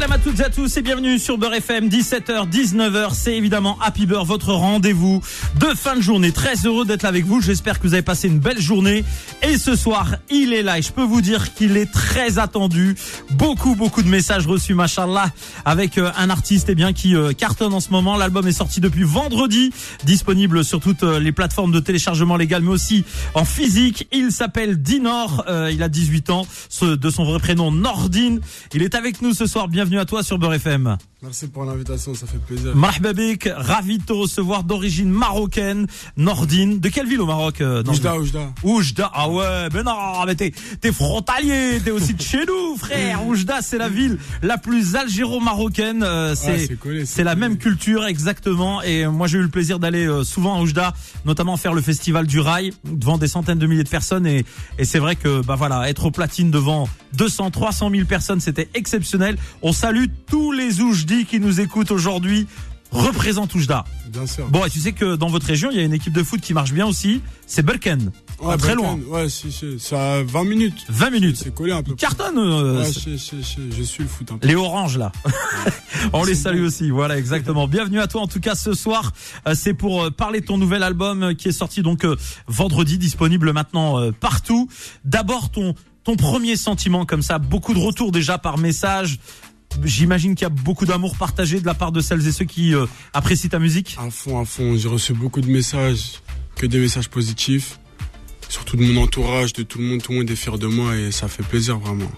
Salam à toutes et à tous et bienvenue sur Beurre FM 17h 19h c'est évidemment Happy Beurre votre rendez-vous de fin de journée. Très heureux d'être là avec vous. J'espère que vous avez passé une belle journée. Et ce soir il est là. Et je peux vous dire qu'il est très attendu. Beaucoup beaucoup de messages reçus machallah avec euh, un artiste eh bien qui euh, cartonne en ce moment. L'album est sorti depuis vendredi. Disponible sur toutes euh, les plateformes de téléchargement légal mais aussi en physique. Il s'appelle Dinor il a 18 ans de son vrai prénom Nordine. Il est avec nous ce soir. Bienvenue à toi sur Beurre FM. Merci pour l'invitation, ça fait plaisir. Mahbabik, ravi de te recevoir d'origine marocaine, Nordine. De quelle ville au Maroc euh, Oujda, Oujda. Oujda, ah ouais, mais non, mais t'es, t'es frontalier, t'es aussi de chez nous, frère. Oujda, c'est la ville la plus algéro-marocaine. Euh, c'est, c'est la même culture, exactement. Et moi, j'ai eu le plaisir d'aller euh, souvent à Oujda, notamment faire le festival du rail devant des centaines de milliers de personnes. Et, et c'est vrai que, bah voilà, être au platine devant 200, 300 000 personnes, c'était exceptionnel. On salue tous les Oujdi qui nous écoutent aujourd'hui. Représente Oujda. Bien sûr. Bon, et tu sais que dans votre région, il y a une équipe de foot qui marche bien aussi. C'est Belken. Ouais, très loin. Ouais, si, si, c'est à 20 minutes. 20 minutes. C'est collé un peu. cartonne. Euh, ouais, je, je, je, suis le foot un peu. Les oranges là. On les salue aussi. Voilà, exactement. Bienvenue à toi en tout cas ce soir. Euh, c'est pour euh, parler de ton nouvel album qui est sorti donc vendredi, disponible maintenant partout. D'abord ton ton premier sentiment comme ça, beaucoup de retours déjà par message. J'imagine qu'il y a beaucoup d'amour partagé de la part de celles et ceux qui euh, apprécient ta musique. À fond, à fond. J'ai reçu beaucoup de messages, que des messages positifs. Surtout de mon entourage, de tout le monde. Tout le monde est fier de moi et ça fait plaisir vraiment.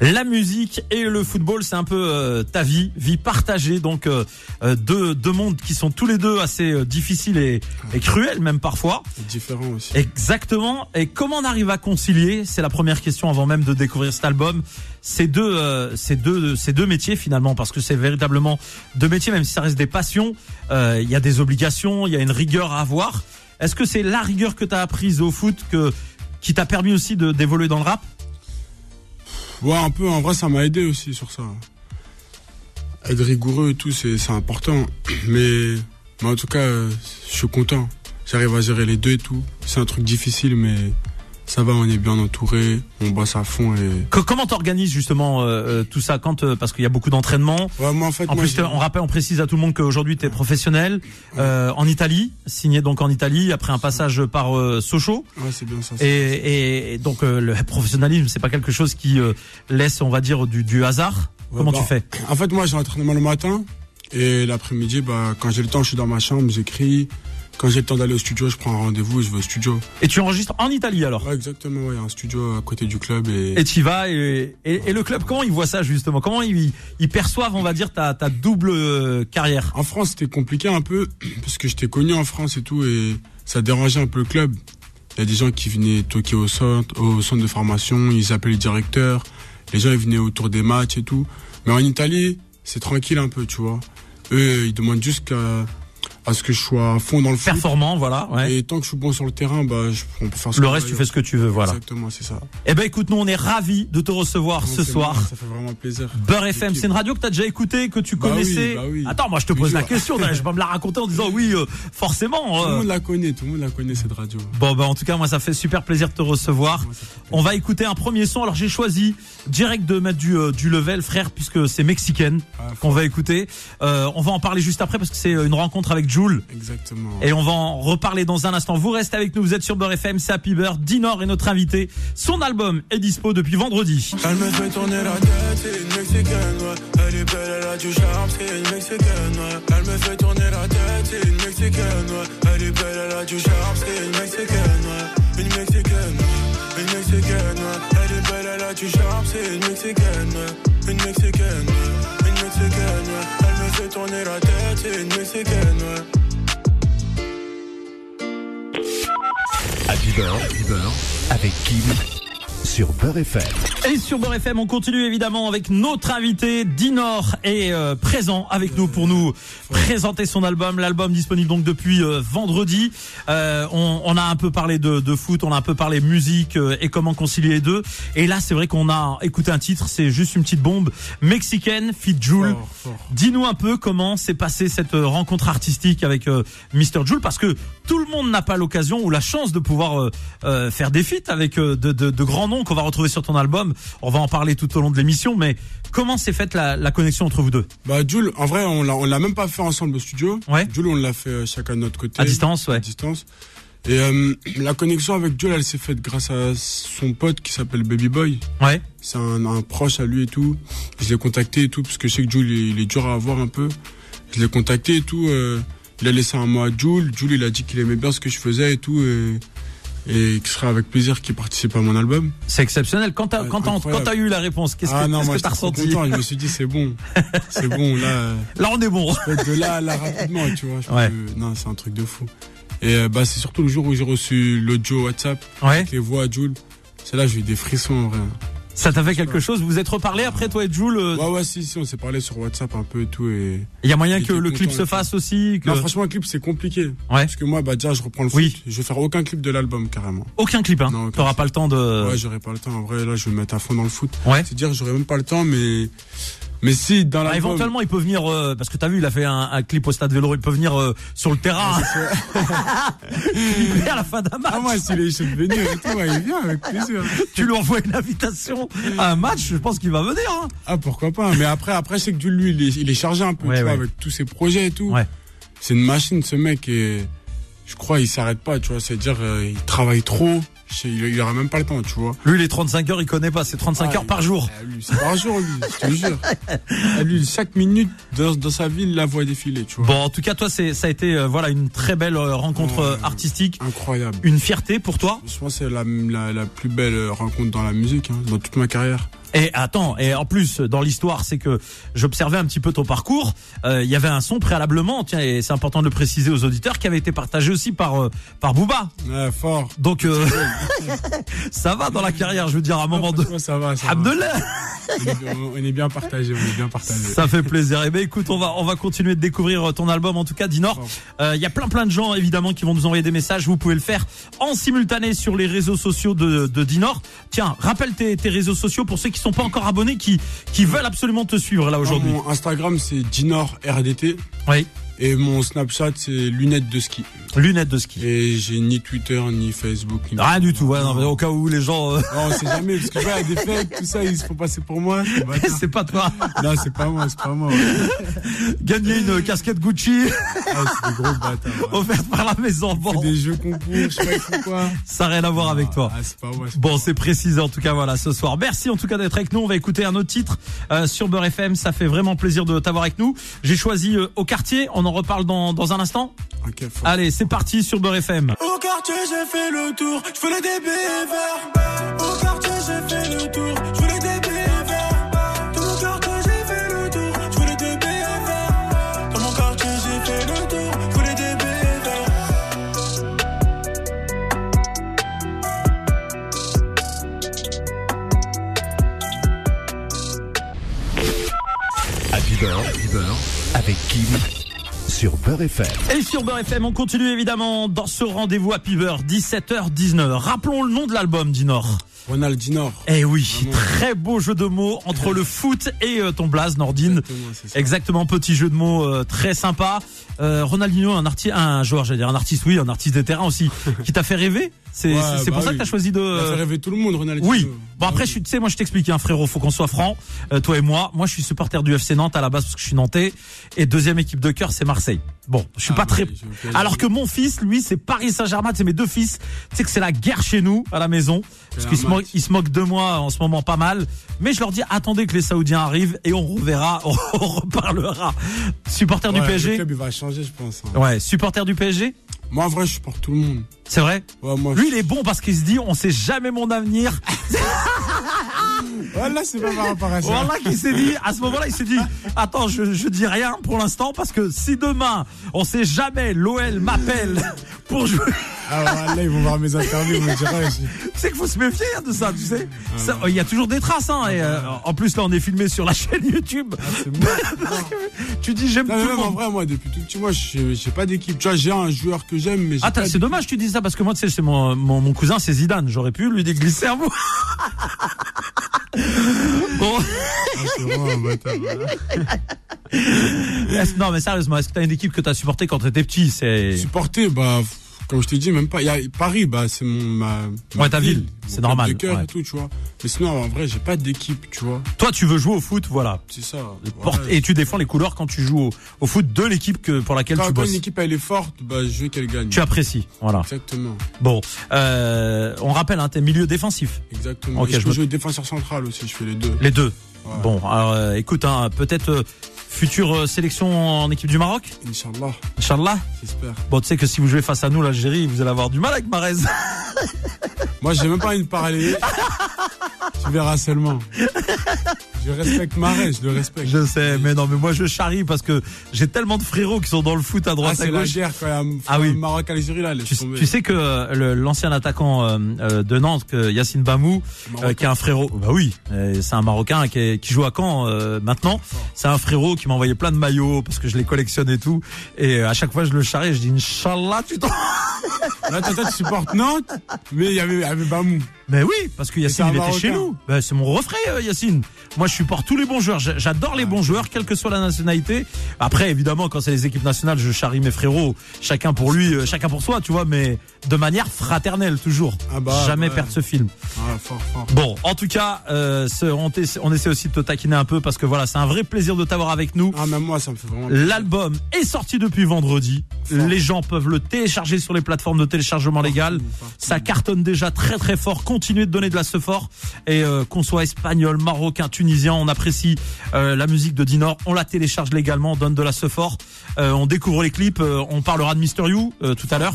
La musique et le football, c'est un peu euh, ta vie, vie partagée, donc euh, euh, deux, deux mondes qui sont tous les deux assez difficiles et, et cruels même parfois. Différents aussi. Exactement. Et comment on arrive à concilier C'est la première question avant même de découvrir cet album. Ces deux, ces deux, ces deux métiers finalement, parce que c'est véritablement deux métiers, même si ça reste des passions. Il y a des obligations, il y a une rigueur à avoir. Est-ce que c'est la rigueur que tu as apprise au foot que qui t'a permis aussi de d'évoluer dans le rap? Ouais, un peu. En vrai, ça m'a aidé aussi sur ça. Être rigoureux et tout, c'est important. Mais, mais en tout cas, je suis content. J'arrive à gérer les deux et tout. C'est un truc difficile, mais ça va, on est bien entouré, on bosse à fond et. comment t'organises justement euh, euh, tout ça quand euh, parce qu'il y a beaucoup d'entraînement. Ouais, en fait. En plus, on rappelle, on précise à tout le monde qu'aujourd'hui tu es professionnel en Italie, signé donc en Italie après un passage par Sochaux. Ouais, c'est bien ça. Et, et, donc le professionnalisme, c'est pas quelque chose qui laisse, on va dire, du, du hasard. comment tu bah, fais? En fait, moi j'ai entraînement le matin et l'après-midi, bah quand j'ai le temps, je suis dans ma chambre, j'écris. Quand j'ai le temps d'aller au studio, je prends un rendez-vous et je vais au studio. Et tu enregistres en Italie alors Ouais, exactement, ouais, un studio à côté du club. Et, et tu y vas, et, et, le club, comment il voit ça justement? Comment ils, ils perçoivent, on va dire, ta, ta double euh, carrière? En France, c'était compliqué un peu, parce que j'étais connu en France et tout, et ça dérangeait un peu le club. Il y a des gens qui venaient toquer au centre, au centre de formation, ils appelaient le directeur, les gens ils venaient autour des matchs et tout. Mais en Italie, c'est tranquille un peu, tu vois. Eux, ils demandent juste qu'à à ce que je sois à fond dans le foot. Performant, voilà. Ouais. Et tant que je suis bon sur le terrain, bah, je, on peut faire ce Le reste, tu fais ce que tu veux, voilà. Exactement, c'est ça. Eh ben, écoute, nous, on est ravis de te recevoir ce soir. ça fait vraiment plaisir. Beurre FM, c'est une radio que tu as déjà écouté, que tu bah connaissais. Oui, bah oui. Attends, moi, je te pose la question. je vais pas me la raconter en disant oui, euh, forcément. Tout le euh. monde la connaît, tout le monde la connaît, cette radio. Bon, bah, en tout cas, moi, ça fait super plaisir de te recevoir. on va écouter un premier son. Alors, j'ai choisi direct de mettre du, euh, du level, frère, puisque c'est mexicaine ah, qu'on va écouter. on va en parler juste après parce que c'est une rencontre avec Jules. Exactement. Et on va en reparler dans un instant. Vous restez avec nous, vous êtes sur Beurre FM, c'est Happy Beurre. Dinor est notre invité. Son album est dispo depuis vendredi. Elle me fait tourner la tête, c'est une mexicaine, ouais. Elle est belle, elle a du charme, c'est une mexicaine, ouais. Elle me fait tourner la tête, c'est une mexicaine, ouais. Elle est belle, elle a du charme, c'est une mexicaine, ouais. Une mexicaine, une mexicaine, ouais. Elle est belle, elle a du charme, c'est une mexicaine, ouais. Une mexicaine, une Elle me fait tourner la tête, c'est une mexicaine, ouais. Happy Beurre, avec Kim sur Beurre FM. Et sur Beurre FM, on continue évidemment avec notre invité Dinor est euh, présent avec nous pour nous présenter son album. L'album disponible donc depuis euh, vendredi. Euh, on, on, a un peu parlé de, de, foot, on a un peu parlé musique et comment concilier les deux. Et là, c'est vrai qu'on a écouté un titre, c'est juste une petite bombe mexicaine, Fit Joule. Dis-nous un peu comment s'est passée cette rencontre artistique avec Mr Joule, parce que tout le monde n'a pas l'occasion ou la chance de pouvoir faire des feats avec de, de, de grands noms qu'on va retrouver sur ton album. On va en parler tout au long de l'émission, mais comment s'est faite la, la connexion entre vous deux? Bah Jules, en vrai, on l'a, on l'a même pas fait ensemble au studio. Ouais. Jules, on l'a fait euh, chacun de notre côté. À distance, ouais. À distance. Et euh, la connexion avec Jules, elle s'est faite grâce à son pote qui s'appelle Baby Boy. Ouais. C'est un, un proche à lui et tout. Je l'ai contacté et tout, parce que je sais que Jules, il, il est dur à avoir un peu. Je l'ai contacté et tout. euh, il a laissé un mot à Jules. Jules, il a dit qu'il aimait bien ce que je faisais et tout. Et, et qu'il serait avec plaisir qu'il participe à mon album. C'est exceptionnel. Quand t'as quand quand eu la réponse, qu'est-ce ah que t'as ressenti content. Je me suis dit, c'est bon. c'est bon, là. Là, on est bon. de là à là rapidement, tu vois. je Ouais. Non, c'est un truc de fou. Et euh, bah, c'est surtout le jour où j'ai reçu l'audio WhatsApp, Ouais. les voix à Jules. C'est là que j'ai eu des frissons en vrai. Ça t'a fait quelque chose? Vous vous êtes reparlé après toi et Jules euh, Ouais, ouais, si, si, on s'est parlé sur WhatsApp un peu et tout. Et... Il y a moyen que le clip se fasse aussi que... Non, franchement, le clip, c'est compliqué. Ouais. Parce que moi, bah, déjà, je reprends le foot. Oui. Je vais faire aucun clip de l'album, carrément. Aucun clip, hein? Non, aucun T'auras clip. pas le temps de. Ouais, j'aurais pas le temps. En vrai, là, je vais me mettre à fond dans le foot. Ouais. C'est dire, j'aurais même pas le temps, mais. Mais si, dans Bah, l'album. éventuellement, il peut venir euh, parce que t'as vu, il a fait un, un clip au stade Vélo. Il peut venir euh, sur le terrain clipper à la fin d'un match. Ah, moi, s'il est chaud de venir et tout, ouais, il vient avec plaisir. Tu lui envoies une invitation à un match. Je pense qu'il va venir. Hein. Ah, pourquoi pas. Mais après, après, c'est que Jules, lui, il est, il est chargé un peu, Ouais, tu vois, avec tous ses projets et tout. Ouais. C'est une machine, ce mec, et je crois, il s'arrête pas, tu vois. C'est-à-dire, euh, il travaille trop. Il, aura même pas le temps, tu vois. Lui, les 35 heures, il connaît pas. C'est 35 Ah, heures par jour. Ah, lui, c'est par jour, lui, je te jure. Ah, lui, chaque minute dans, dans sa vie, il la voit défiler, tu vois. Bon, en tout cas, toi, c'est ça a été euh, voilà une très belle euh, rencontre euh, artistique, Incroyable. une fierté pour toi. Je pense que c'est la, la, la plus belle rencontre dans la musique, hein, dans toute ma carrière. Et attends, et en plus dans l'histoire, c'est que j'observais un petit peu ton parcours. euh, Il y avait un son préalablement, tiens, et c'est important de le préciser aux auditeurs, qui avait été partagé aussi par euh, par Booba. Ouais, fort. Donc euh, ça va dans la carrière, je veux dire, à un moment de. Ça va, ça va. Abdellah On est, on est bien partagé, on est bien partagé. Ça fait plaisir. Eh ben écoute, on va on va continuer de découvrir ton album en tout cas Dinor. Euh, Il y a plein plein de gens évidemment qui vont nous envoyer des messages. Vous pouvez le faire en simultané sur les réseaux sociaux de, de Dinor. Tiens, rappelle tes, tes réseaux sociaux pour ceux qui sont pas encore abonnés, qui qui veulent absolument te suivre là aujourd'hui. Mon Instagram, c'est Dinor RDT. Oui. Et mon Snapchat, c'est lunettes de ski. Lunettes de ski. Et j'ai ni Twitter, ni Facebook, ni. Rien du tout. Ouais, non, mais au cas où les gens, euh, Non, on sait jamais, parce que a des fakes, tout ça, ils se font passer pour moi. c'est c'est pas toi. non, c'est pas moi, c'est pas moi. ouais. Gagner une casquette Gucci Ah, c'est des gros bâtards. ouais. offerte par la maison. Bon, C'est des jeux concours, je sais pas quoi. ça n'a rien à voir avec toi. Ah, c'est pas moi. c'est Bon, c'est précisé en tout cas voilà ce soir. Merci en tout cas d'être avec nous. On va écouter un autre titre euh, sur Beurre FM. Ça fait vraiment plaisir de t'avoir avec nous. J'ai choisi euh, au quartier. On en reparle dans, dans un instant. pas- Ok, fort. Allez, c'est parti sur Beurre FM. Au quartier, j'ai fait le tour, je voulais des verts. Au quartier, j'ai fait le tour, sur Beurre FM. Et sur Beurre FM, on continue évidemment dans ce rendez-vous à Beurre 17h 19h. Rappelons le nom de l'album Dinor. Ronald Dinor. Eh oui, Vraiment. très beau jeu de mots entre le foot et euh, ton blaze Nordine. Exactement, petit jeu de mots euh, très sympa. Euh, Ronaldinho, un artiste, un joueur, j'allais dire un artiste, oui, un artiste des terrains aussi, qui t'a fait rêver. C'est Ouais, bah pour ça oui. que t'as choisi de. Il a fait rêver tout le monde, Ronaldinho. Oui. Bon après, je suis, tu sais, moi je t'explique, hein, frérot, faut qu'on soit franc, euh, toi et moi. Moi, je suis supporter du FC Nantes à la base parce que je suis nantais, et deuxième équipe de cœur, c'est Marseille. Bon, je suis Ah pas très. oui, Alors que mon fils, lui, c'est Paris Saint-Germain, c'est mes deux fils. Tu sais que c'est la guerre chez nous à la maison, parce qu'ils se, mo- se moquent de moi en ce moment pas mal. Mais je leur dis, attendez que les Saoudiens arrivent et on reverra, on reparlera. Supporter du Ouais, Le PSG. club, il va changer, je pense. hein. Ouais, supporter du PSG. Moi, en vrai, je supporte tout le monde. C'est vrai. Ouais, moi, Lui, il est bon parce qu'il se dit, on sait jamais mon avenir. Voilà, c'est pas par rapport à ça. Voilà qui s'est dit, à ce moment-là, il s'est dit, attends, je, je dis rien pour l'instant parce que si demain, on sait jamais, l'OL m'appelle pour jouer. Ah, là, ils vont voir mes interviews, vont me j'ai- Tu sais qu'il faut se méfier hein, de ça, tu sais. Ça, Il y a toujours des traces, hein. Et, euh, en plus, là, on est filmé sur la chaîne YouTube. c'est moi. Tu dis, j'aime tout mais le même en vrai, moi, depuis tout petit, moi, j'ai pas d'équipe. Tu vois, j'ai un joueur que j'aime, mais Ah, c'est dommage que tu dis ça parce que moi, tu sais, c'est mon, mon, mon cousin, c'est Zidane. J'aurais pu lui déglisser un mot. bon. Ah, c'est un. Est-ce- non, mais sérieusement, est-ce que t'as une équipe que t'as supportée quand t'étais petit? C'est, Supporter, bah, Comme je t'ai dit, même pas. Il y a Paris, bah, c'est mon, ma, ma Ouais, ta ville, c'est normal, De cœur ouais. et tout, tu vois. Mais sinon, en vrai, j'ai pas d'équipe, tu vois. Toi, tu veux jouer au foot, voilà. C'est ça. Ouais. Et tu défends les couleurs quand tu joues au, au foot de l'équipe que pour laquelle Quand, tu quand bosses. une équipe elle est forte, bah, je veux qu'elle gagne. Tu apprécies, voilà. Exactement. Bon, euh, on rappelle, hein, t'es milieu défensif, Exactement. Ok, Et je je peux me- jouer défenseur central aussi, je fais les deux. les deux. Ouais. Bon, alors euh, écoute, hein, peut-être euh, future euh, sélection en équipe du Maroc, Inch'Allah, Inch'Allah. j'espère. Bon, tu sais que si vous jouez face à nous, l'Algérie, vous allez avoir du mal avec Marez. Moi, j'ai même pas envie de parler. tu verras seulement. Je respecte Marais, je le respecte. Je sais, mais non, mais moi je charrie parce que j'ai tellement de frérots qui sont dans le foot à Ah, droite à c'est la gauche. guerre quand même. Ah oui. Maroc-Algérie, là, laisse Tu, sais que euh, l'ancien attaquant euh, euh, de Nantes, Yacine Bamou, euh, qui est un frérot, bah oui, c'est un Marocain qui, est- qui joue à Caen euh, maintenant. C'est un frérot qui m'a envoyé plein de maillots parce que je les collectionne et tout. Et à chaque fois je le charrie, je dis Inch'Allah, tu t'en... Là, toi, tu supportes Nantes, mais il y avait, avait Mais oui, parce que Yacine il était chez nous. Bah, c'est mon refrain euh, Yacine. Moi je supporte tous les bons joueurs. J'a- J'adore les bons joueurs, quelle que soit la nationalité. Après évidemment quand c'est les équipes nationales, je charrie mes frérots, chacun pour lui, euh, chacun pour soi, tu vois, mais de manière fraternelle toujours. Ah bah, Jamais perdre ce film. Ah, fort, fort. Bon, en tout cas, euh, ce- on, essaie aussi de te taquiner un peu parce que voilà, c'est un vrai plaisir de t'avoir avec nous. Ah, même moi, ça me fait vraiment. L'album est sorti depuis vendredi. Fort. Les gens peuvent le télécharger sur les plateformes de téléchargement légal. Ça cartonne déjà très très fort. Continuez de donner de la fort. Et euh, qu'on soit espagnol, marocain, tunisien, on apprécie euh, la musique de Dinor. On la télécharge légalement, on donne de la fort. Euh, on découvre les clips. euh, on parlera de Mister You euh, tout à l'heure.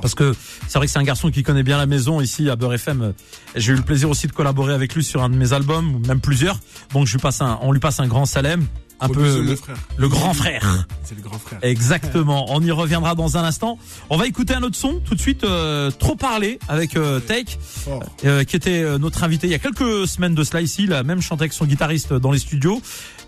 Parce que c'est vrai que c'est un garçon qui connaît bien la maison ici à Beurre FM. J'ai eu le plaisir aussi de collaborer avec lui sur un de mes albums, ou même plusieurs. Donc je lui passe un, on lui passe un grand salem, un peu le, frère. le grand frère. C'est le grand frère. Exactement. On y reviendra dans un instant. On va écouter un autre son tout de suite. euh, trop parler avec euh, Take, euh, qui était euh, notre invité il y a quelques semaines de cela ici. La même chantait avec son guitariste dans les studios.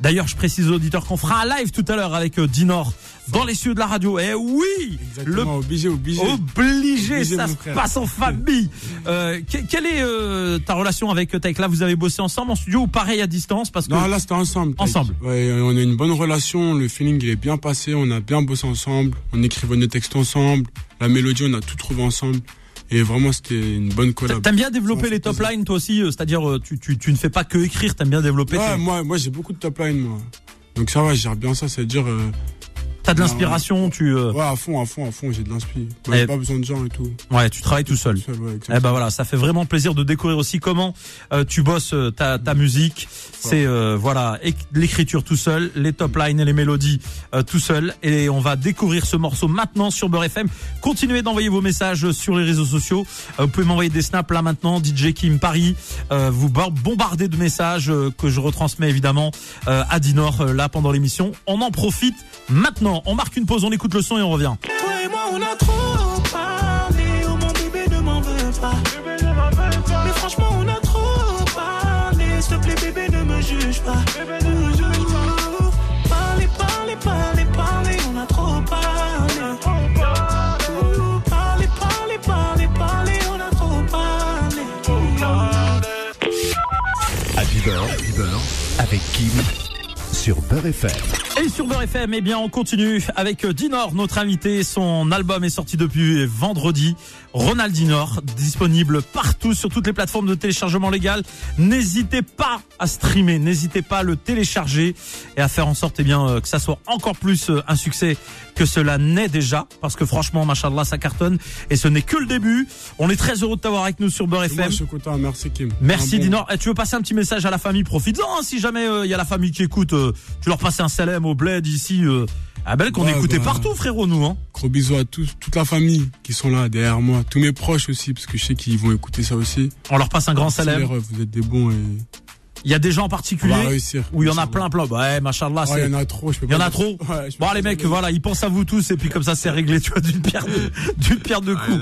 D'ailleurs, je précise aux auditeurs qu'on fera un live tout à l'heure avec euh, Dinor dans les studios de la radio. Eh oui, le obligé, obligé. Obligé, Obligé, ça se passe en famille. Euh, que- quelle est euh, ta relation avec Take Là, vous avez bossé ensemble en studio ou pareil à distance? Parce que Non, là, c'était ensemble. Ensemble. Ouais, on a une bonne relation, le feeling, il est bien passé, on a bien bossé ensemble, on écrivait nos textes ensemble, la mélodie, on a tout trouvé ensemble. Et vraiment, c'était une bonne collab. t'aimes bien développer les top lines toi aussi, euh, c'est-à-dire euh, tu, tu, tu ne fais pas que écrire, t'aimes bien développer. Ouais, tes- moi, moi j'ai beaucoup de top line, moi. Donc ça va, je gère bien ça, c'est-à-dire, euh, T'as de l'inspiration, tu euh, ouais, à fond, à fond, à fond, j'ai de l'inspi. Moi, Eh. j'ai pas besoin de gens et tout. ouais, tu travailles tout seul. Tout seul, ouais, Eh ben voilà, ça fait vraiment plaisir de découvrir aussi comment euh, tu bosses euh, ta, ta musique. C'est euh, voilà éc- l'écriture tout seul, les top lines et les mélodies euh, tout seul. Et on va découvrir ce morceau maintenant sur Beurre FM. Continuez d'envoyer vos messages sur les réseaux sociaux. Euh, vous pouvez m'envoyer des snaps là maintenant, DJ Kim Paris. Euh, vous bar- bombardez de messages que je retransmets évidemment euh, à Dinor là pendant l'émission. On en profite maintenant. On marque une pause, on écoute le son et on revient. Toi et moi on a trop parlé, oh mon bébé ne m'en veux pas. Mais franchement on a trop parlé, s'il te plaît bébé ne me juge pas. Parlez, parlez, parlez, parlez, on a trop parlé. Parlez, parlez, parlez, parlez, on a trop parlé. Happy Beurre, avec Kim sur Beurre FM. Et sur Beurre FM, eh bien, on continue avec euh, Dinor, notre invité. Son album est sorti depuis vendredi. Ronald Dinor, disponible partout sur toutes les plateformes de téléchargement légal. N'hésitez pas à streamer, n'hésitez pas à le télécharger et à faire en sorte, eh bien, euh, que ça soit encore plus euh, un succès que cela n'est déjà. Parce que franchement, machallah, ça cartonne et ce n'est que le début. On est très heureux de t'avoir avec nous sur Beurre moi, FM. je suis content, merci Kim. Merci bon- Dinor. Et tu veux passer un petit message à la famille? Profites-en hein, si jamais il y a la famille qui écoute. euh, tu leur passes un salam au bled ici. Euh, à Belle qu'on Ouais, écoutait bah. partout frérot nous. Hein. Gros bisous à tous, toute la famille qui sont là derrière moi, tous mes proches aussi, parce que je sais qu'ils vont écouter ça aussi. On leur passe un grand salam. refs, vous êtes des bons et Il y a des gens en on particulier va réussir. où il y en a plein plein. Ouais machallah. Ouais, c'est- il y en a trop, je peux Il y en a dire- trop. Ouais, Bon les mecs voilà ils pensent à vous tous et puis comme ça c'est réglé tu vois d'une pierre de, d'une pierre de coups.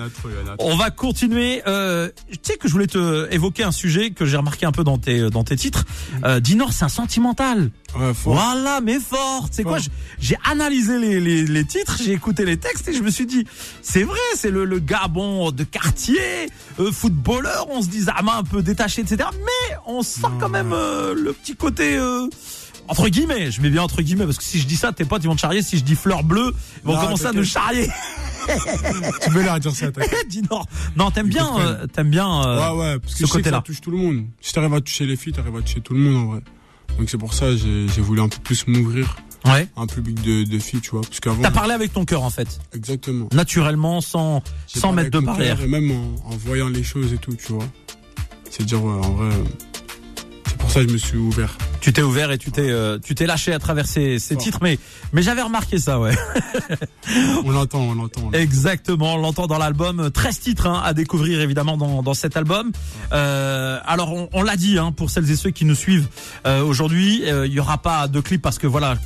On va continuer. Euh, tu sais que je voulais te évoquer un sujet que j'ai remarqué un peu dans tes dans tes titres. Euh, Dinor c'est un sentimental. Ouais, fort. Voilà, mais fort. C'est quoi J'ai analysé les, les, les titres, j'ai écouté les textes et je me suis dit, c'est vrai, c'est le, le gars bon de quartier, euh, footballeur, on se dit Zama un peu détaché, etc. Mais on sent Non, quand même euh, le petit côté euh, entre guillemets. Je mets bien entre guillemets parce que si je dis ça, tes potes ils vont te charrier. Si je dis fleur bleue, ils vont Non, commencer à nous charrier. tu peux leur dire ça, t'inquiète. Dinor. Non, t'aimes bien, euh, t'aimes bien. euh, ouais, ouais, parce ce que que côté-là. ça touche tout le monde. Si t'arrives à toucher les filles, t'arrives à toucher tout le monde en vrai. Donc c'est pour ça j'ai j'ai voulu un peu plus m'ouvrir ouais. à un public de, de filles, tu vois. Parce qu'avant, T'as parlé avec ton cœur en fait, exactement. naturellement, sans J'ai sans parlé mettre de barrière. Et même en, en voyant les choses et tout, tu vois. C'est dire, ouais, en vrai, euh, c'est pour ça que je me suis ouvert. Tu t'es ouvert et tu t'es euh, tu t'es lâché à travers ces, ces Fort. titres, mais mais j'avais remarqué ça, ouais. On l'entend, on l'entend. Exactement, on l'entend dans l'album. 13 titres hein, à découvrir évidemment dans, dans cet album. Euh, alors on, on l'a dit hein, pour celles et ceux qui nous suivent euh, aujourd'hui, il y aura pas de clip parce que voilà,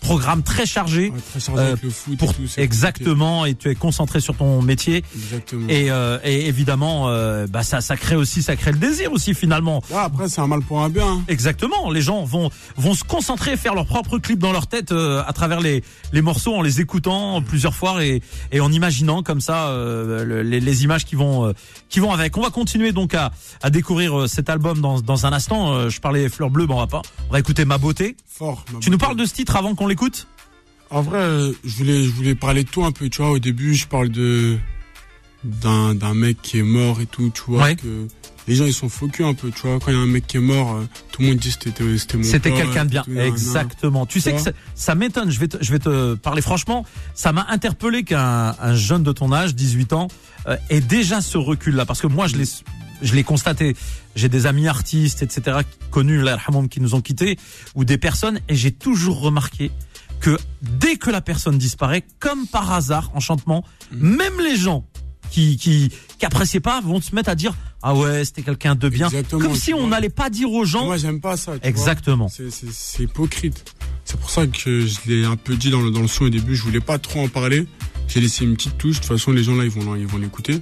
programme très chargé. Ouais, très chargé avec le foot Pour et tout. exactement et tu es concentré sur ton métier. Exactement. et, et évidemment bah ça ça crée aussi ça crée le désir aussi finalement Ouais, après, c'est un mal pour un bien. hein. Exactement, les gens vont vont se concentrer, faire leur propre clip dans leur tête euh, à travers les les morceaux en les écoutant plusieurs fois et et en imaginant comme ça euh, le- les, les images qui vont euh, qui vont avec. On va continuer donc à à découvrir cet album dans dans un instant. Je parlais fleurs bleues, bon on va pas. On va écouter ma beauté. Fort. ma Tu nous parles de ce titre avant qu'on l'écoute? En vrai, je voulais, je voulais parler de tout un peu, tu vois. Au début, je parle de d'un d'un mec qui est mort et tout, tu vois. Ouais. Que les gens ils sont focus un peu, tu vois. Quand il y a un mec qui est mort, euh, tout le monde dit c'était c'était mon C'était quelqu'un de bien. Exactement. Tu sais que ça, ça m'étonne. Je vais te, je vais te parler franchement. Ça m'a interpellé qu'un un jeune de ton âge, 18 ans, euh, ait déjà ce recul-là. Parce que moi, je l'ai, je l'ai constaté. J'ai des amis artistes, etc., connus, qui nous ont quittés, ou des personnes, et j'ai toujours remarqué que dès que la personne disparaît, comme par hasard, enchantement, Mm. même les gens qui, qui, pas vont se mettre à dire, ah ouais, c'était quelqu'un de bien. Exactement, Comme si on n'allait pas dire aux gens. Moi, j'aime pas ça. tu. Exactement. C'est hypocrite. C'est pour ça que je l'ai un peu dit dans le, dans le son au début. Je voulais pas trop en parler. J'ai laissé une petite touche. De toute façon, les gens là, ils vont, ils vont l'écouter.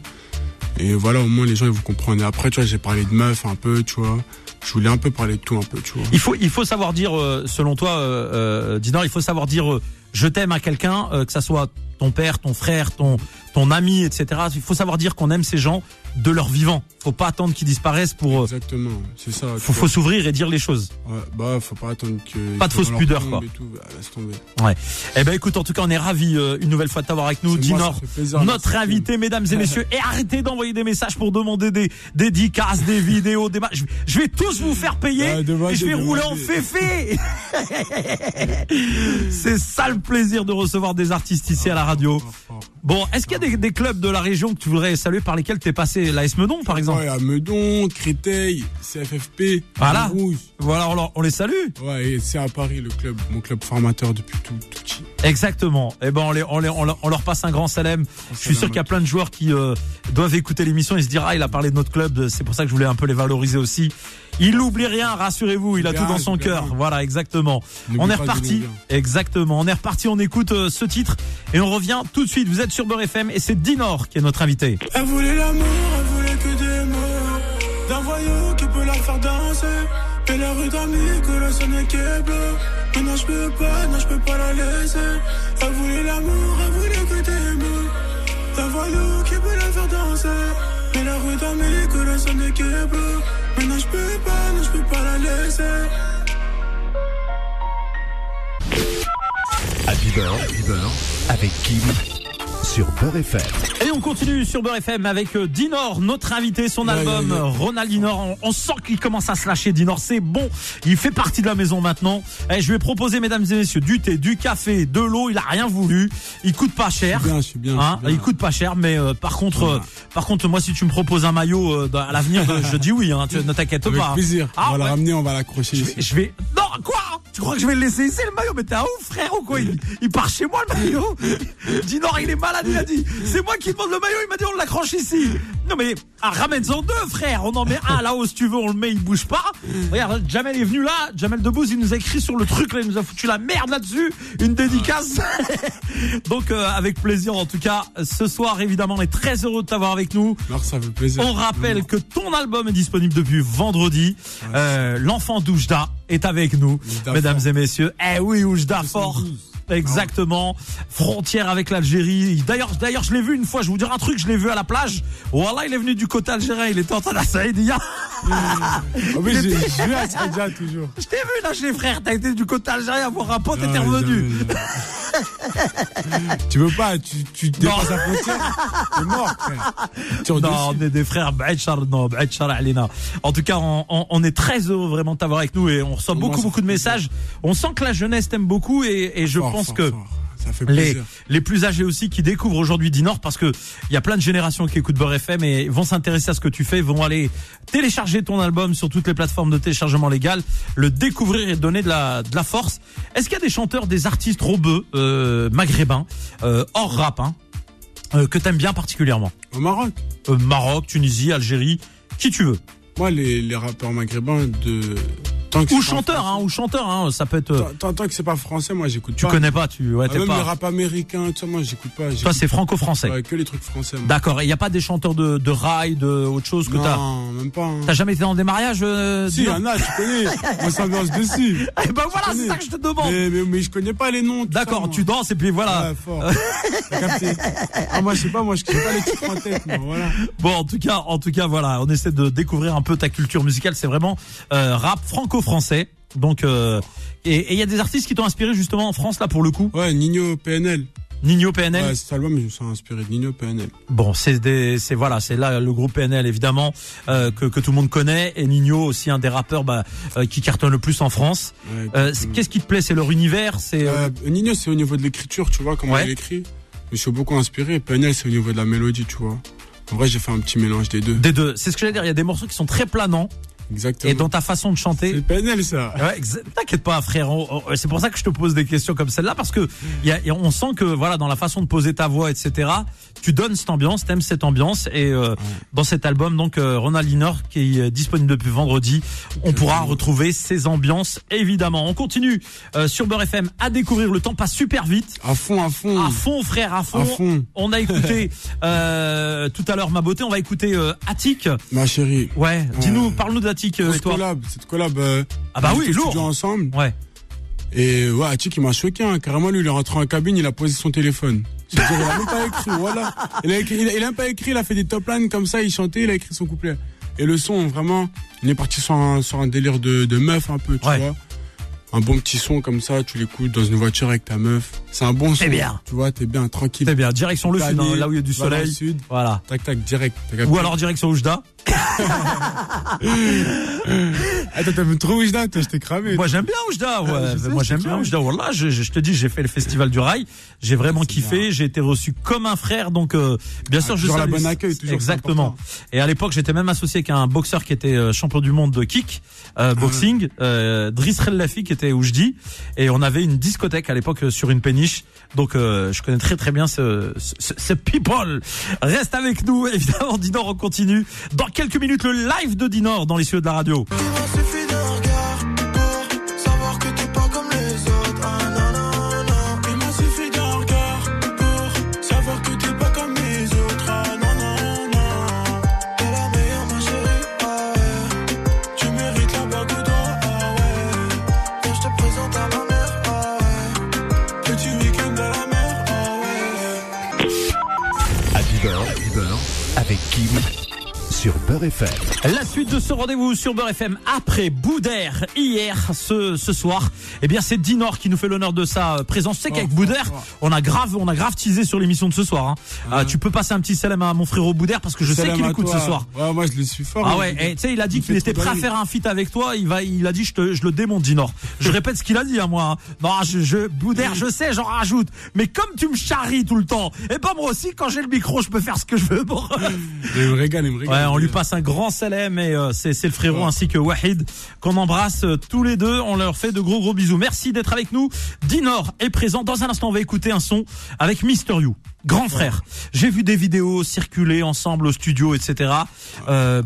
Et voilà, au moins, les gens, ils vont comprendre. Et après, tu vois, j'ai parlé de meuf un peu, tu vois. Je voulais un peu parler de tout un peu, tu vois. Il faut, il faut savoir dire, euh, selon toi, euh, euh, Dinor, il faut savoir dire euh, je t'aime à quelqu'un, que ça soit ton père, ton frère, ton, ton ami, etc. Il faut savoir dire qu'on aime ces gens de leur vivant. Faut pas attendre qu'ils disparaissent pour. euh, Exactement, c'est ça. faut, faut s'ouvrir et dire les choses. Ouais, bah, faut pas attendre que. Pas de fausse pudeur, quoi. et tout. Bah, laisse tomber. Eh ben, écoute, en tout cas, on est ravis euh, une nouvelle fois de t'avoir avec nous, Dinor. Notre invité, mesdames et messieurs, et arrêtez d'envoyer des messages pour demander des dédicaces, des vidéos, des je, je vais tous vous faire payer Ouais, et je vais rouler en féfé. C'est ça le plaisir de recevoir des artistes ici à la radio. Fort, fort. Bon, est-ce qu'il y a des, des clubs de la région que tu voudrais saluer par lesquels t'es passé? La Meudon, par exemple Ouais, à Meudon, Créteil, CFFP, Voilà. Rouge. Voilà, on, les salue. Ouais, et c'est à Paris le club, mon club formateur depuis tout, tout petit. Exactement. Eh ben, on, les, on, les, on, leur, passe un grand salam. Je suis sûr qu'il y a plein de joueurs qui euh, doivent écouter l'émission et se dire ah il a parlé de notre club. C'est pour ça que je voulais un peu les valoriser aussi. Il n'oublie rien, rassurez-vous. Il a tout dans son cœur. Voilà, exactement. On est reparti. Exactement. On est reparti. On écoute euh, ce titre et on revient tout de suite. Vous êtes sur Beurre FM et c'est Dinor qui est notre invité. Elle voulait l'amour, elle voulait que des mots D'un voyou qui peut la faire danser Et la rue d'amis que le sonnet qui est bleu Mais non je peux pas, non je peux pas la laisser Elle voulait l'amour, elle voulait que des mots D'un voyou qui peut la faire danser Et la rue d'amis que le sonnet qui est bleu Mais non je peux pas, non avec Kim sur Beurre FM. Et on continue sur Beurre FM avec euh, Dinor, notre invité, son Ouais, album ouais, ouais. euh, Ronald Dinor. On, on sent qu'il commence à se lâcher, Dinor. C'est bon. Il fait partie de la maison maintenant. Et je lui ai proposé, mesdames et messieurs, du thé, du café, de l'eau. Il a rien voulu. Il coûte pas cher. Je suis bien, je suis bien. Hein, je suis il coûte pas cher, mais euh, par contre, euh, par contre, moi, si tu me proposes un maillot euh, à l'avenir, je dis oui. Hein, tu, ne t'inquiète Avec pas. hein. plaisir. Ah, on va ouais. la ramener, on va l'accrocher Je vais, je vais- Non, quoi? Tu crois que je vais le laisser ici, le maillot? Mais t'es un ouf, frère, ou quoi il, il part chez moi, le maillot Dinor, il est malade, il a dit. C'est moi qui demande le maillot, il m'a dit, on l'accroche ici. Non, mais ah, ramène-en deux, frère. On en met un là-haut, si tu veux, on le met, il bouge pas. Regarde, Jamel est venu là. Jamel Debbouze, il nous a écrit sur le truc, là, il nous a foutu la merde là-dessus. Une dédicace. Donc, euh, avec plaisir, en tout cas, ce soir, évidemment, on est très heureux de t'avoir avec nous. Alors, ça fait plaisir. On rappelle que ton album est disponible depuis vendredi. Euh, L'enfant d'Oujda est avec nous, mesdames et messieurs. Eh oui, Oujda fort. 72. Exactement. Frontière avec l'Algérie. D'ailleurs, d'ailleurs, je l'ai vu une fois. Je vous dire un truc. Je l'ai vu à la plage. Voilà, il est venu du côté algérien. Il était en train d'Assaïdia. Ah je vais à Saïdia toujours. Je t'ai vu là chez les frères. T'as été du côté algérien voir un pote et t'es Ah, revenu. tu veux pas, tu, tu dépasses la frontière, t'es mort, frère. Non, on est des frères, Baïd Char- non. En tout cas, on, on- on est très heureux vraiment de t'avoir avec nous et on reçoit beaucoup, beaucoup de messages. On sent que la jeunesse t'aime beaucoup et, et je pense que. Ça fait les, les plus âgés aussi qui découvrent aujourd'hui Dinor parce que il y a plein de générations qui écoutent Beurre FM et vont s'intéresser à ce que tu fais, vont aller télécharger ton album sur toutes les plateformes de téléchargement légal, le découvrir et donner de la, de la force. Est-ce qu'il y a des chanteurs, des artistes robeux, euh, maghrébins, euh, hors rap, hein, euh, que t'aimes bien particulièrement? Au Maroc, Maroc, Tunisie, Algérie, qui tu veux? moi, les, les rappeurs maghrébins de. Tant que Ou chanteur, hein, ou chanteur, hein, ça peut être. euh, Tant, tant- que c'est pas français, moi, j'écoute Tu pas. connais pas, tu, ouais, Ah, même le pas. rap américain, tout ça, moi, j'écoute pas. Toi, c'est franco-français. ouais, que les trucs français. D'accord. Et il y a pas des chanteurs de, de rail, de autre chose que t'as. Non, même pas. hein. T'as jamais été dans des mariages euh, Si, en a, tu connais. Moi, ça ambiance dessus. Eh ben voilà, c'est ça que je te demande. Mais, mais, mais je connais pas les noms. D'accord, tu danses et puis voilà. Ouais. Ah, moi, je sais pas, moi, je connais pas les titres en tête, moi, voilà. Bon, en tout cas, en tout cas, voilà, on essaie de découvrir un peu ta culture musicale. C'est vraiment euh, rap franco-français. Donc, euh, et il y a des artistes qui t'ont inspiré justement en France là pour le coup? Ouais, Nino PNL. Nino PNL. Ouais, cet album, je me suis inspiré de Nino PNL. Bon, c'est des, c'est voilà, c'est là le groupe PNL évidemment euh, que que tout le monde connaît et Nino aussi un des rappeurs bah, euh, qui cartonne le plus en France. Ouais, Euh, Qu'est-ce qui te plaît? C'est leur univers, c'est Nino, c'est au niveau de l'écriture, tu vois, comment Ouais. il écrit. Je suis beaucoup inspiré. PNL, c'est au niveau de la mélodie, tu vois. En vrai, j'ai fait un petit mélange des deux. des deux. C'est ce que j'allais dire. Il y a des morceaux qui sont très planants Exactement. et dans ta façon de chanter. C'est PNL, ça. Ouais, t'inquiète pas, frère. C'est pour ça que je te pose des questions comme celle-là parce que y a, y a- on sent que voilà, dans la façon de poser ta voix, etc. Tu donnes cette ambiance, t'aimes cette ambiance et euh, dans cet album, donc euh, Ronald Linor qui est disponible depuis vendredi, on pourra retrouver ces ambiances évidemment. On continue euh, sur Beurre FM à découvrir. Le temps passe super vite. À fond, à fond. À fond, frère, à fond. À fond. On a écouté euh, tout à l'heure ma beauté. On va écouter euh, Attic. Ma chérie. Ouais, dis-nous, parle-nous d'Attic euh, et Cette toi. collab, cette collab. euh, Ah bah oui, lourd. ensemble. Ouais. Et ouais, Attic, il m'a choqué, hein. Carrément, lui, il est rentré en cabine, il a posé son téléphone. Il a même pas écrit, voilà. Il a, écrit, il, a, il a même pas écrit, il a fait des top lines comme ça, il chantait, il a écrit son couplet. Et le son, vraiment, il est parti sur un, sur un délire de, de meuf un peu, tu Ouais. vois. Un bon petit son comme ça, tu l'écoutes dans une voiture avec ta meuf. C'est un bon son. Bien. Tu vois, t'es bien, tranquille. C'est bien, direction le sud, hein, là où il y a du soleil. sud. Voilà. Tac, tac, direct. Ou alors direction Oujda. Attends, t'aimes trop Wijda, toi, je t'ai cramé. Moi j'aime bien Oujda, ouais. je sais, Moi j'aime bien. Oujda. Voilà, je, je, je te dis, j'ai fait le festival du rail, j'ai vraiment kiffé, j'ai été reçu comme un frère, donc euh, bien sûr je toujours la salue- bonne accueil, toujours, Exactement. Et à l'époque j'étais même associé avec un boxeur qui était euh, champion du monde de kick, Ah euh, boxing, euh, Driss Lafi qui était Oujdi, et on avait une discothèque à l'époque euh, sur une péniche. Donc euh, je connais très très bien ce, ce, ce people. Reste avec nous, évidemment. Dinor, on continue. Dans quelques minutes, le live de Dinor dans les cieux de la radio. Sur Beurre FM. La suite de ce rendez-vous sur Beurre FM après Boudère hier ce, ce soir. Eh bien c'est Dinor qui nous fait l'honneur de sa euh, présence. Tu sais qu'avec Oh, Boudère, oh, oh. on a grave on a grave teasé sur l'émission de ce soir. hein. Ah, tu peux passer un petit salam à mon frérot Boudère parce que je sais qu'il écoute toi. ce soir. Ouais, moi, je le suis fort. Ah ouais, tu sais, il a dit Il qu'il était prêt à faire un feat avec toi. Il va, il a dit, je te, je le démonte, Dinor. Je répète ce qu'il a dit à moi. hein. Non, je, je, Boudère, je sais, j'en rajoute. Mais comme tu me charries tout le temps, et pas moi aussi, quand j'ai le micro, je peux faire ce que je veux. Bon. Il me régale, il me régale. Ouais, on lui passe un grand salam et euh, c'est le frérot Ouais. ainsi que Wahid qu'on embrasse euh, tous les deux. On leur fait de gros gros bisous. Merci d'être avec nous. Dinor est présent. Dans un instant, on va écouter un son avec Mister You, grand frère. J'ai vu des vidéos circuler ensemble au studio, etc. Euh,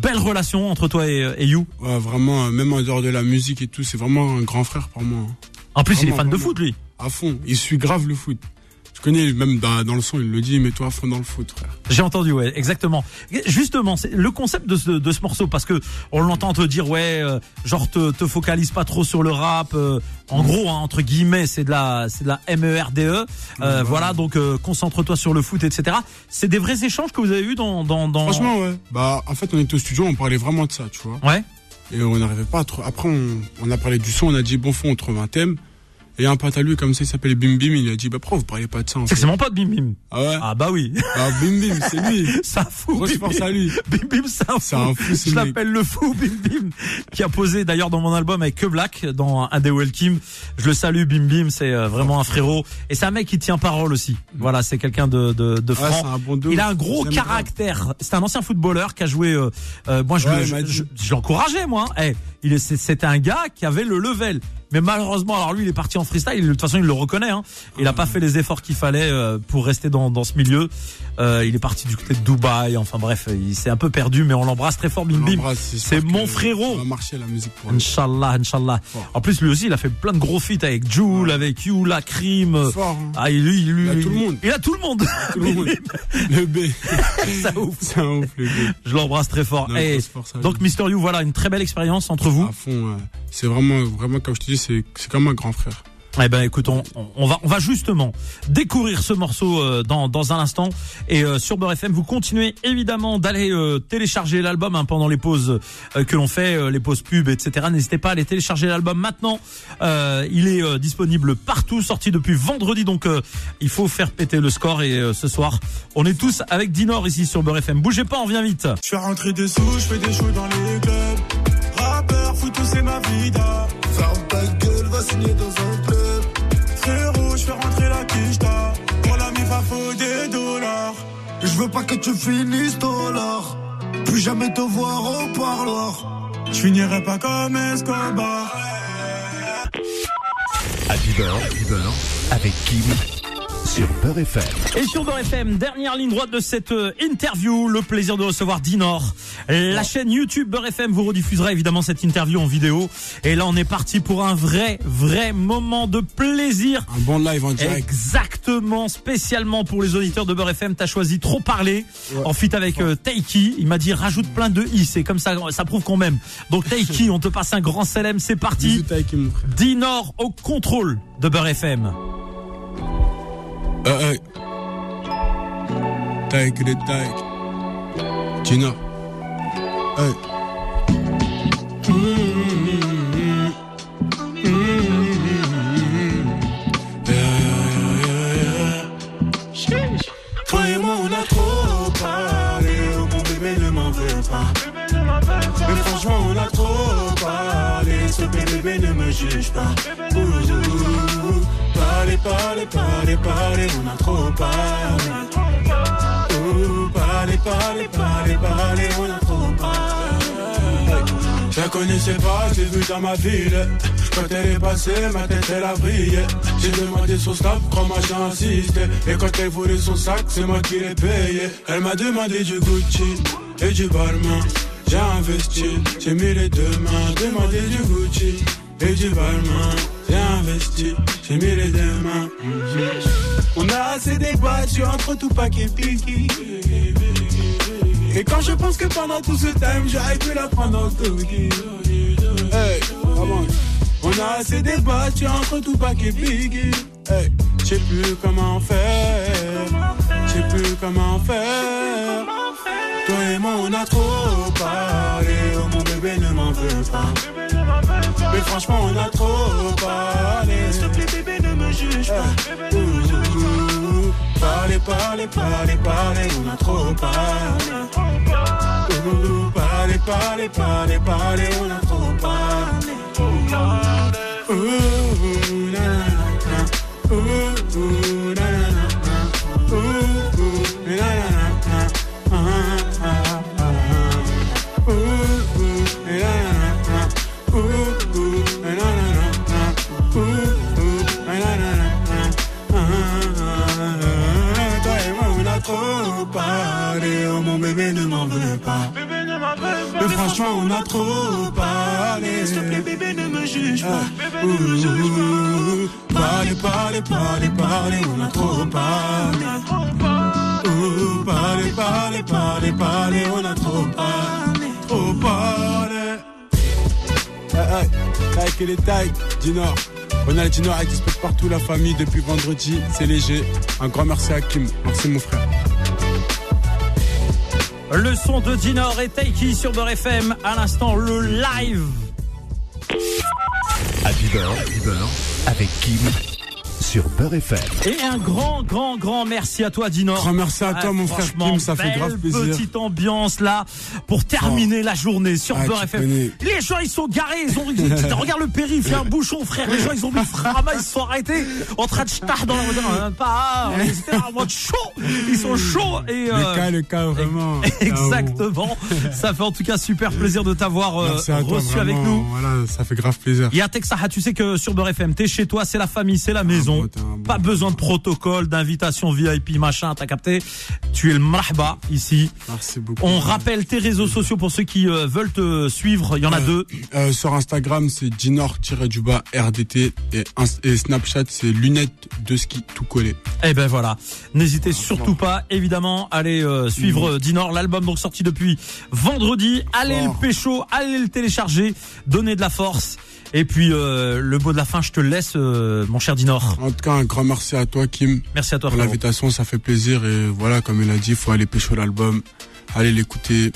belle relation entre toi et, et You. Ouais, vraiment, même en dehors de la musique et tout, c'est vraiment un grand frère pour moi. hein. En plus, il est Vraiment, fan de foot, lui. À fond. Il suit grave le foot. Je connais, même dans, dans le son, il le dit, mets-toi à fond dans le foot, frère. J'ai entendu, ouais, exactement. Justement, c'est le concept de ce, de ce morceau, parce que on l'entend te dire, ouais, euh, genre te, te focalise pas trop sur le rap. euh, en gros, hein, entre guillemets, c'est de la, c'est de la MERDE. Euh, Ouais. Voilà, donc euh, concentre-toi sur le foot, etc. C'est des vrais échanges que vous avez eu dans, dans, dans. Franchement, ouais. Bah, en fait, on était au studio, on parlait vraiment de ça, tu vois. Ouais. Et on n'arrivait pas à trop. Après, on, on a parlé du son, on a dit, bon, faut on trouve un thème. Et un pote à lui, comme ça, il s'appelle Bim Bim, il a dit, bah, pourquoi vous parlez pas de ça, C'est que c'est mon pote Bim Bim. Ah ouais? Ah bah oui. Ah, Bim Bim, c'est lui. C'est un fou. Bim force Bim. à lui. Bim Bim, c'est un C'est un fou, Je l'appelle le fou Bim Bim, qui a posé d'ailleurs dans mon album avec Que Black, dans un des Welcome. Je le salue Bim Bim, c'est euh, vraiment un frérot. Et c'est un mec qui tient parole aussi. Voilà, c'est quelqu'un de, de, de franc. bon. Il a un gros caractère. C'est un ancien footballeur qui a joué. euh, euh, moi, je Ouais, le- je, je- je l'encourageais, moi. hein. Eh, il c'était un gars qui avait le level. Mais malheureusement, alors lui, il est parti en freestyle. De toute façon, il le reconnaît. Hein. Il a pas fait les efforts qu'il fallait euh, pour rester dans, dans ce milieu. Euh, il est parti du côté de Dubaï. Enfin bref, il s'est un peu perdu, mais on l'embrasse très fort, Bim Bim. C'est mon frérot. Ça va marcher la musique pour lui. Inch'Allah, Inch'Allah. Fort. En plus, lui aussi, il a fait plein de gros feats avec Joule, avec You, La Crime. Fort, hein. Ah, il, lui, lui, Il a tout le monde. Il a tout le monde. Tout le monde. Le B. Ça ouf. Un ouf, le B. Je l'embrasse très fort. Non, lui. donc, Mister You, voilà, une très belle expérience entre vous. À fond, ouais. C'est vraiment, vraiment, comme je te dis, c'est, c'est comme un grand frère. Eh ben, écoute, on, on va, on va justement découvrir ce morceau euh, dans, dans un instant. Et euh, sur Beurre FM, vous continuez évidemment d'aller euh, télécharger l'album hein, pendant les pauses euh, que l'on fait, euh, les pauses pub, etc. N'hésitez pas à aller télécharger l'album maintenant. Euh, il est euh, disponible partout, sorti depuis vendredi. Donc, euh, il faut faire péter le score. Et euh, ce soir, on est tous avec Dinor ici sur Beurre FM. Bougez pas, on vient vite. Je fais rentrer des sous, je fais des shows dans les clubs. Foot, c'est ma vida. Ferme ta gueule, va signer dans un club. Frérot, je fais rentrer la quicheta. Pour la mifa, faut des dollars. Je veux pas que tu finisses dollar. Plus jamais te voir au parloir. Je finirai pas comme Escobar. Happy Beurre, avec Kim sur Beurre FM. Et sur Beurre FM, dernière ligne droite de cette euh, interview, le plaisir de recevoir Dinor. La chaîne YouTube Beurre FM vous rediffusera évidemment cette interview en vidéo. Et là, on est parti pour un vrai, vrai moment de plaisir. Un bon live en direct. Exactement, spécialement pour les auditeurs de Beurre FM, t'as choisi Trop Parler en fit avec euh, Taiki. Il m'a dit rajoute plein de i, c'est comme ça, ça prouve qu'on m'aime. Donc Taiki, on te passe un grand salam, c'est parti. Bisous, Taïki, mon frère. Dinor au contrôle de Beurre FM. Euh, euh. Taïk, les Taïk. Gina. Hey. Moi, on a trop parlé. Mon bébé ne m'en veut pas. Mais franchement, on a trop parlé. Ce bébé ne me juge pas. Parlez, parlez, parlez. On a trop parlé. Ouh, Parlez, parlez, parlez, parlez. On a trop parlé. Je connaissais pas, j'ai vu dans ma ville. Quand elle est passée, ma tête elle a brillé. J'ai demandé son stop, crois-moi j'ai insisté. Et quand elle voulait son sac, c'est moi qui l'ai payé. Elle m'a demandé du Gucci et du Balmain. J'ai investi, j'ai mis les deux mains. Demandé du Gucci et du Balmain. J'ai investi, j'ai mis les deux mains. On a assez débattu entre Tupac et Biggie. Et quand je pense que pendant tout ce time, j'aurais pu la prendre en Togi. Hey, On a assez débattu entre Tupac et Biggie. Hey, sais plus comment faire. Je sais plus comment faire. Toi et moi, on a trop parlé. Oh, mon bébé ne m'en veut pas. Mais franchement, on a trop parlé. S'il te plaît, bébé, ne me juge pas. Ouh, ouh. Parlez, parlez, parlez, parlez, on a trop parlé. Parlez, parlez, parlez, parlez, on a trop parlé. Na, na. On a trop parlé. S'il te plaît, bébé, ne me juge pas. Ouh, ouh, ouh. Parlez, parlez, parlez, parlez, on a trop parlé. Parlez, parlez, parlez, parlez, on a trop parlé. Trop parlé. Hey, hey. Taïk et les Taïk. Dinor. On a le Dinor qui se pète partout la famille depuis vendredi. C'est léger. Un grand merci à Kim. Merci, mon frère. Le son de Dinor et Taiki sur Beurre FM. À l'instant, le live. Happy Beurre, avec Kim sur Beurre FM. Et un grand, grand, grand merci à toi, Dinor. Grand merci à toi, Ah, mon frère Kim, ça fait grave plaisir. petite ambiance là pour terminer la journée sur Ah, Beurre FM. connais. Les gens ils sont garés, ils ont regarde le périph', il y a un bouchon frère. Les gens ils ont mis à main, ils se sont arrêtés en train de start dans la voiture. Hein, Pas, en mode chaud. Ils sont chauds et Le euh, cas, le cas, vraiment. exactement. Ça fait en tout cas super plaisir de t'avoir euh, à toi, reçu avec nous. Voilà, ça fait grave plaisir. Il y a Texaha, tu sais que sur Beurre FM, t'es chez toi, c'est la famille, c'est la maison. Bon, bon Pas besoin de protocole, d'invitation VIP, machin, t'as capté. Tu es le marhaba ici. Merci beaucoup. On rappelle tes réseaux sociaux pour ceux qui euh, veulent te suivre. Il y en a deux. Euh, sur Instagram, c'est Dinor-du-bas RDT et, Snapchat, c'est lunettes de ski tout collé. Eh ben voilà. N'hésitez surtout pas, évidemment, à aller euh, suivre euh, Dinor, l'album donc sorti depuis vendredi. Allez le pécho, allez le télécharger, donnez de la force. Et puis euh, le mot de la fin, je te le laisse, euh, mon cher Dinor. En tout cas, un grand merci à toi, Kim, Merci à toi. pour l'invitation. Ça fait plaisir et voilà, comme il a dit, il faut aller pécho l'album, aller l'écouter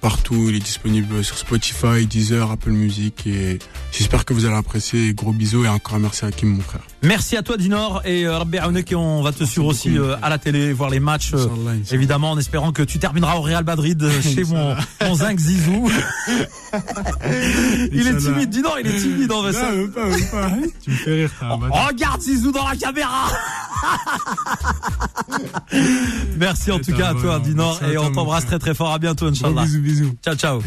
partout. Il est disponible sur Spotify, Deezer, Apple Music et j'espère que vous allez apprécier. Gros bisous et encore un merci à Kim, mon frère. Merci à toi Dinor et euh, Rabbi Aounek, et on va te suivre aussi beaucoup. euh, à la télé, voir les matchs. euh, évidemment, en espérant que tu termineras au Real Madrid euh, chez mon, mon zinc Zizou. il est timide, Dinor, il est timide en vrai. Non, même pas, même pas. Tu me fais rire. Regarde Zizou dans la caméra Merci en tout cas à toi. Dinor et on t'embrasse très très fort. À bientôt Inch'Allah. Bisous. Ciao ciao.